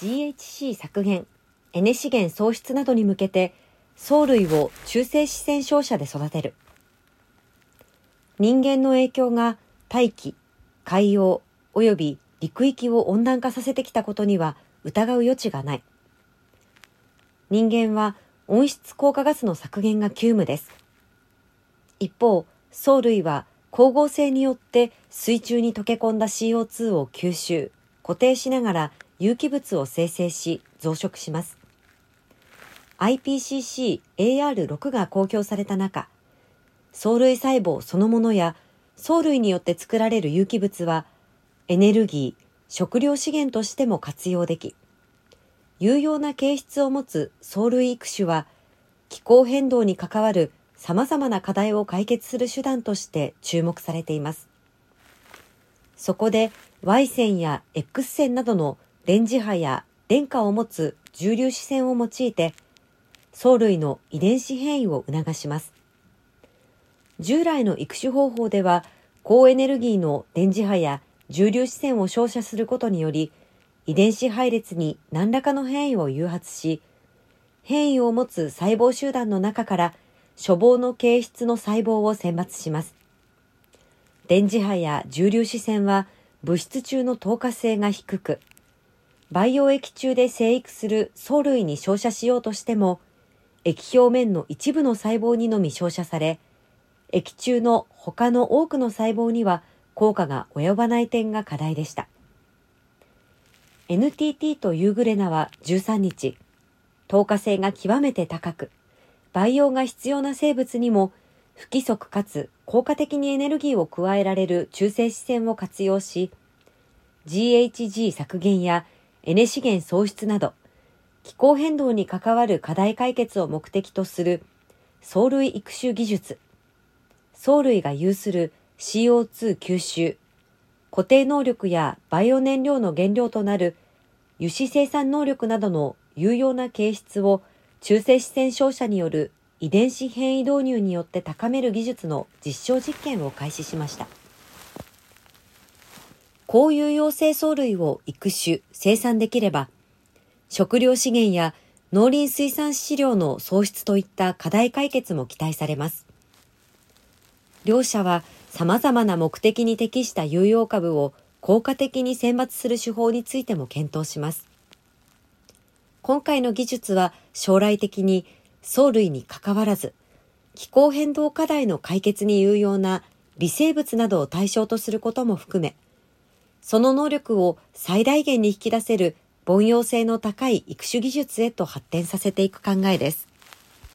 GHC 削減、エネ資源創出などに向けて、藻類を中性子線照射で育てる。人間の影響が大気、海洋及び陸域を温暖化させてきたことには疑う余地がない。人間は温室効果ガスの削減が急務です。一方、藻類は光合成によって水中に溶け込んだ CO2 を吸収、固定しながら有機物を生成し増殖します。IPCC-AR6 が公表された中、藻類細胞そのものや藻類によって作られる有機物はエネルギー、食料資源としても活用でき、有用な形質を持つ藻類育種は気候変動に関わる様々な課題を解決する手段として注目されています。そこで Y 線や X 線などの電磁波や電荷を持つ重粒子線を用いて藻類の遺伝子変異を促します。従来の育種方法では高エネルギーの電磁波や重粒子線を照射することにより遺伝子配列に何らかの変異を誘発し変異を持つ細胞集団の中から処方の形質の細胞を選抜します。電磁波や重粒子線は物質中の透過性が低く、培養液中で生育する藻類に照射しようとしても、液表面の一部の細胞にのみ照射され、液中の他の多くの細胞には効果が及ばない点が課題でした。NTT とユーグレナは13日、透過性が極めて高く、培養が必要な生物にも不規則かつ効果的にエネルギーを加えられる中性子線を活用し、GHG 削減やエネ資源創出など、気候変動に関わる課題解決を目的とする藻類育種技術、藻類が有する CO2 吸収、固定能力やバイオ燃料の原料となる油脂生産能力などの有用な形質を中性子線照射による遺伝子変異導入によって高める技術の実証実験を開始しました。高有用性藻類を育種、生産できれば、食料資源や農林水産飼料の創出といった課題解決も期待されます。両社は様々な目的に適した有用株を効果的に選抜する手法についても検討します。今回の技術は将来的に藻類に関わらず、気候変動課題の解決に有用な微生物などを対象とすることも含め、その能力を最大限に引き出せる凡庸性の高い育種技術へと発展させていく考えです。